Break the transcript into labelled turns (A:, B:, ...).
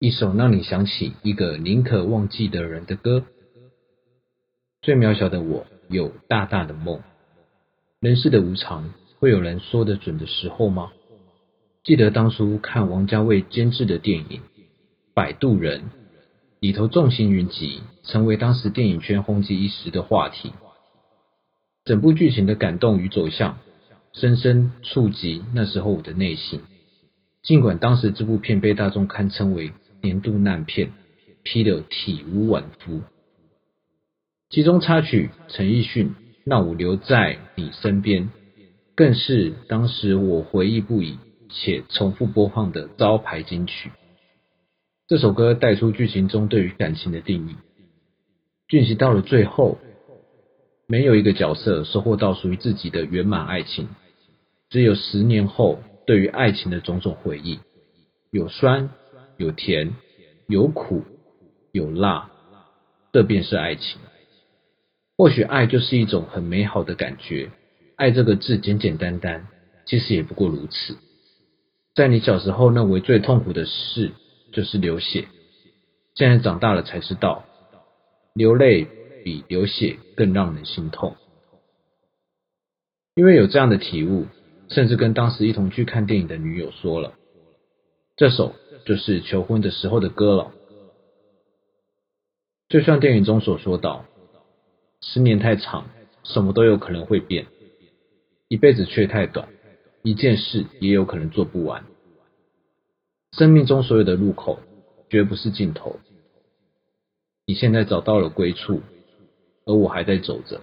A: 一首让你想起一个宁可忘记的人的歌。最渺小的我有大大的梦。人世的无常，会有人说得准的时候吗？记得当初看王家卫监制的电影《摆渡人》，里头重型云集，成为当时电影圈红极一时的话题。整部剧情的感动与走向，深深触及那时候我的内心。尽管当时这部片被大众堪称为年度烂片，批得体无完肤。其中插曲陈奕迅。让我留在你身边，更是当时我回忆不已且重复播放的招牌金曲。这首歌带出剧情中对于感情的定义。剧情到了最后，没有一个角色收获到属于自己的圆满爱情，只有十年后对于爱情的种种回忆，有酸，有甜，有苦，有辣，这便是爱情。或许爱就是一种很美好的感觉，爱这个字简简单单，其实也不过如此。在你小时候认为最痛苦的事就是流血，现在长大了才知道，流泪比流血更让人心痛。因为有这样的体悟，甚至跟当时一同去看电影的女友说了，这首就是求婚的时候的歌了。就像电影中所说到。十年太长，什么都有可能会变；一辈子却太短，一件事也有可能做不完。生命中所有的路口，绝不是尽头。你现在找到了归处，而我还在走着。